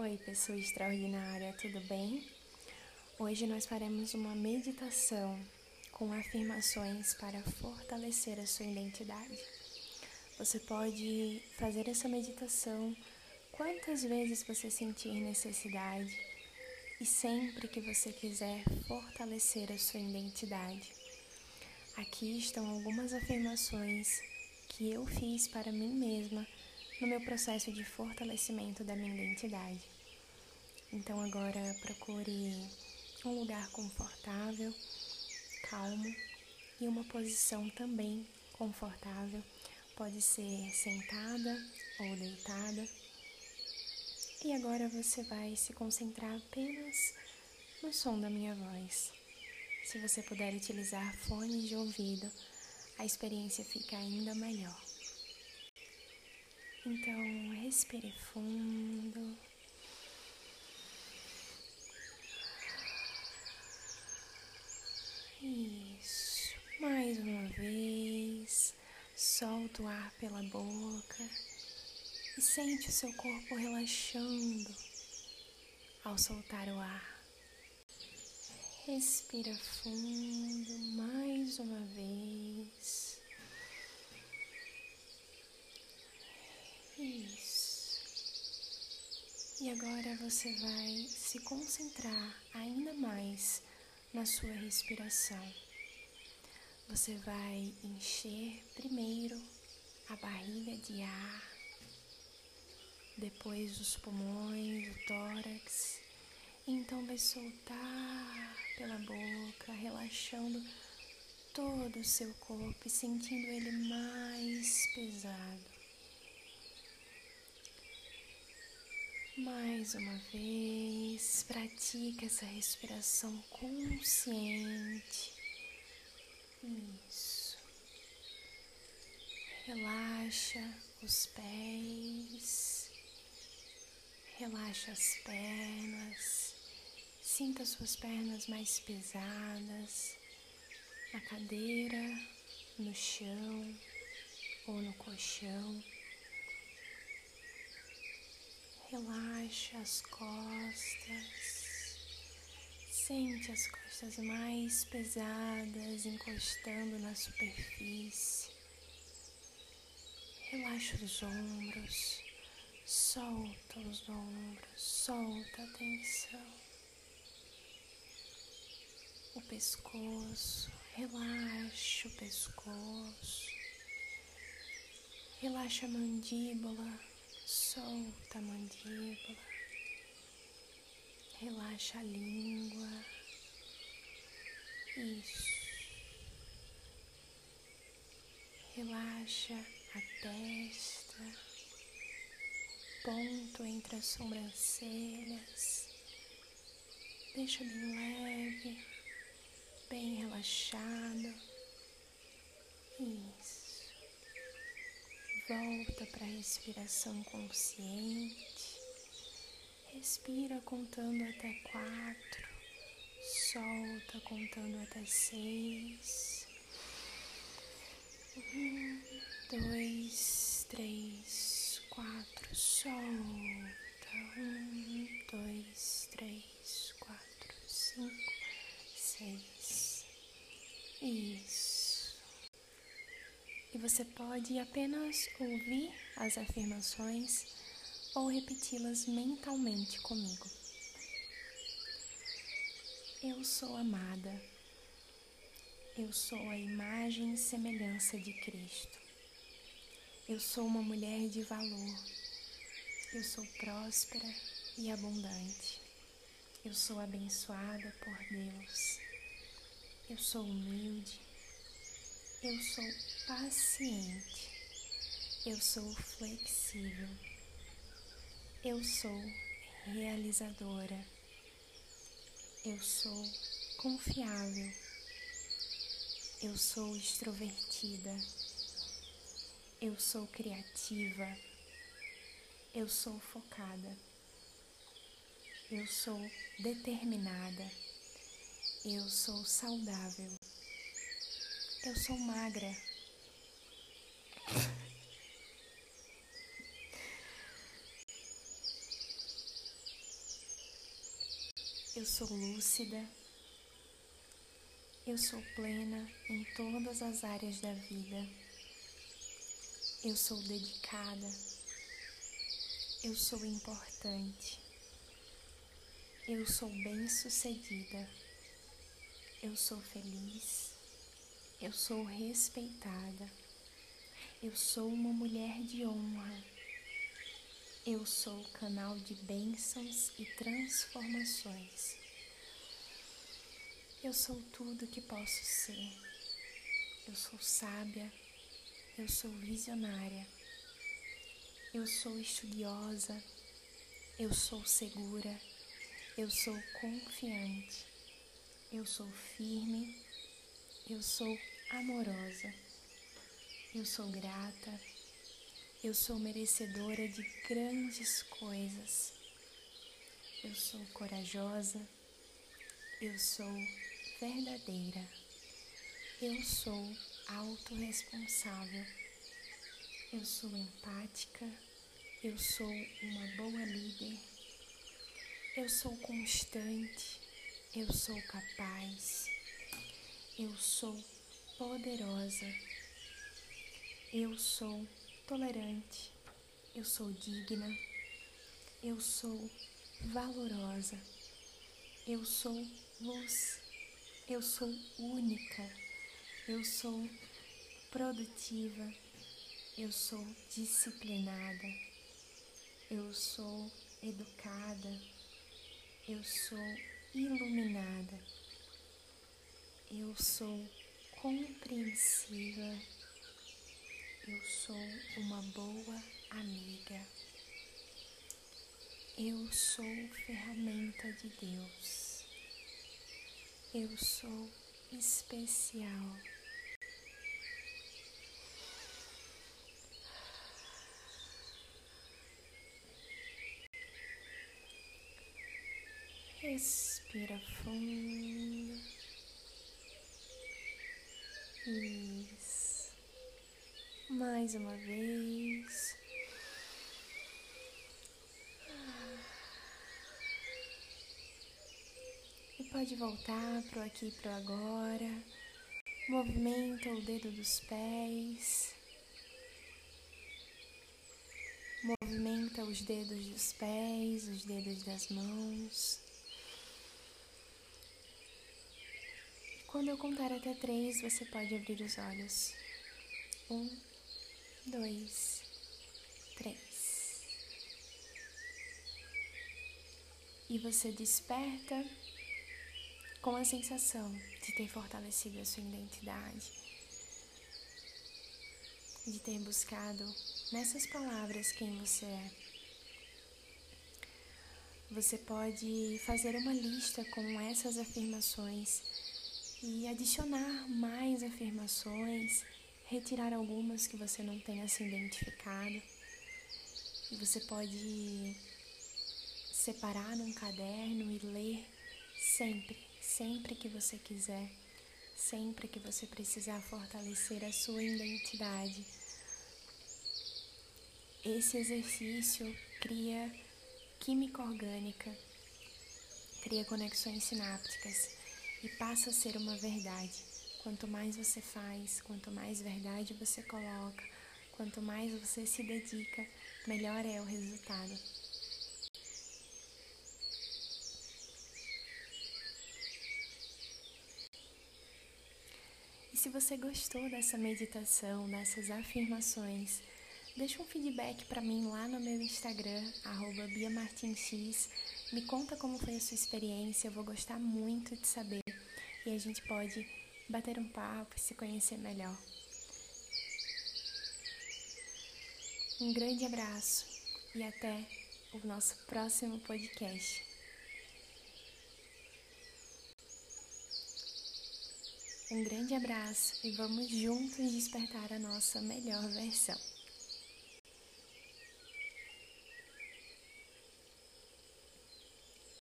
Oi, pessoa extraordinária, tudo bem? Hoje nós faremos uma meditação com afirmações para fortalecer a sua identidade. Você pode fazer essa meditação quantas vezes você sentir necessidade e sempre que você quiser fortalecer a sua identidade. Aqui estão algumas afirmações que eu fiz para mim mesma no meu processo de fortalecimento da minha identidade. Então agora procure um lugar confortável, calmo e uma posição também confortável. Pode ser sentada ou deitada. E agora você vai se concentrar apenas no som da minha voz. Se você puder utilizar fones de ouvido, a experiência fica ainda melhor. Então, respire fundo. Isso. Mais uma vez. Solta o ar pela boca e sente o seu corpo relaxando ao soltar o ar. Respira fundo mais uma vez. Isso. E agora você vai se concentrar ainda mais na sua respiração. Você vai encher primeiro a barriga de ar, depois os pulmões, o tórax. Então vai soltar pela boca, relaxando todo o seu corpo e sentindo ele mais pesado. Mais uma vez, pratica essa respiração consciente. Isso. Relaxa os pés, relaxa as pernas, sinta suas pernas mais pesadas na cadeira, no chão ou no colchão. Relaxa as costas. Sente as costas mais pesadas encostando na superfície. Relaxa os ombros. Solta os ombros. Solta a tensão. O pescoço. Relaxa o pescoço. Relaxa a mandíbula Solta a mandíbula, relaxa a língua. Isso. Relaxa a testa, ponto entre as sobrancelhas. Deixa bem leve, bem relaxado. Isso. Volta para a respiração consciente. Respira contando até quatro. Solta contando até seis. Um, dois, três, quatro. Solta. Um, dois, três, quatro, cinco, seis. Isso e você pode apenas ouvir as afirmações ou repeti-las mentalmente comigo. Eu sou amada. Eu sou a imagem e semelhança de Cristo. Eu sou uma mulher de valor. Eu sou próspera e abundante. Eu sou abençoada por Deus. Eu sou humilde eu sou paciente. Eu sou flexível. Eu sou realizadora. Eu sou confiável. Eu sou extrovertida. Eu sou criativa. Eu sou focada. Eu sou determinada. Eu sou saudável. Eu sou magra. Eu sou lúcida. Eu sou plena em todas as áreas da vida. Eu sou dedicada. Eu sou importante. Eu sou bem-sucedida. Eu sou feliz. Eu sou respeitada. Eu sou uma mulher de honra. Eu sou canal de bênçãos e transformações. Eu sou tudo que posso ser. Eu sou sábia. Eu sou visionária. Eu sou estudiosa. Eu sou segura. Eu sou confiante. Eu sou firme. Eu sou amorosa. Eu sou grata. Eu sou merecedora de grandes coisas. Eu sou corajosa. Eu sou verdadeira. Eu sou autorresponsável. Eu sou empática. Eu sou uma boa líder. Eu sou constante. Eu sou capaz. Eu sou poderosa. Eu sou tolerante, eu sou digna, eu sou valorosa, eu sou luz, eu sou única, eu sou produtiva, eu sou disciplinada, eu sou educada, eu sou iluminada, eu sou compreensiva eu sou uma boa amiga. Eu sou ferramenta de Deus. Eu sou especial. Respira fundo. Isso mais uma vez. E pode voltar pro aqui e pro agora. Movimenta o dedo dos pés. Movimenta os dedos dos pés, os dedos das mãos. Quando eu contar até três, você pode abrir os olhos. Um, dois, três. E você desperta com a sensação de ter fortalecido a sua identidade, de ter buscado nessas palavras quem você é. Você pode fazer uma lista com essas afirmações e adicionar mais afirmações retirar algumas que você não tenha se identificado. E você pode separar num caderno e ler sempre, sempre que você quiser, sempre que você precisar fortalecer a sua identidade. Esse exercício cria química orgânica, cria conexões sinápticas e passa a ser uma verdade. Quanto mais você faz, quanto mais verdade você coloca, quanto mais você se dedica, melhor é o resultado. E se você gostou dessa meditação, dessas afirmações, deixa um feedback para mim lá no meu Instagram, BiaMartinX. Me conta como foi a sua experiência, eu vou gostar muito de saber. E a gente pode bater um papo e se conhecer melhor. Um grande abraço e até o nosso próximo podcast. Um grande abraço e vamos juntos despertar a nossa melhor versão.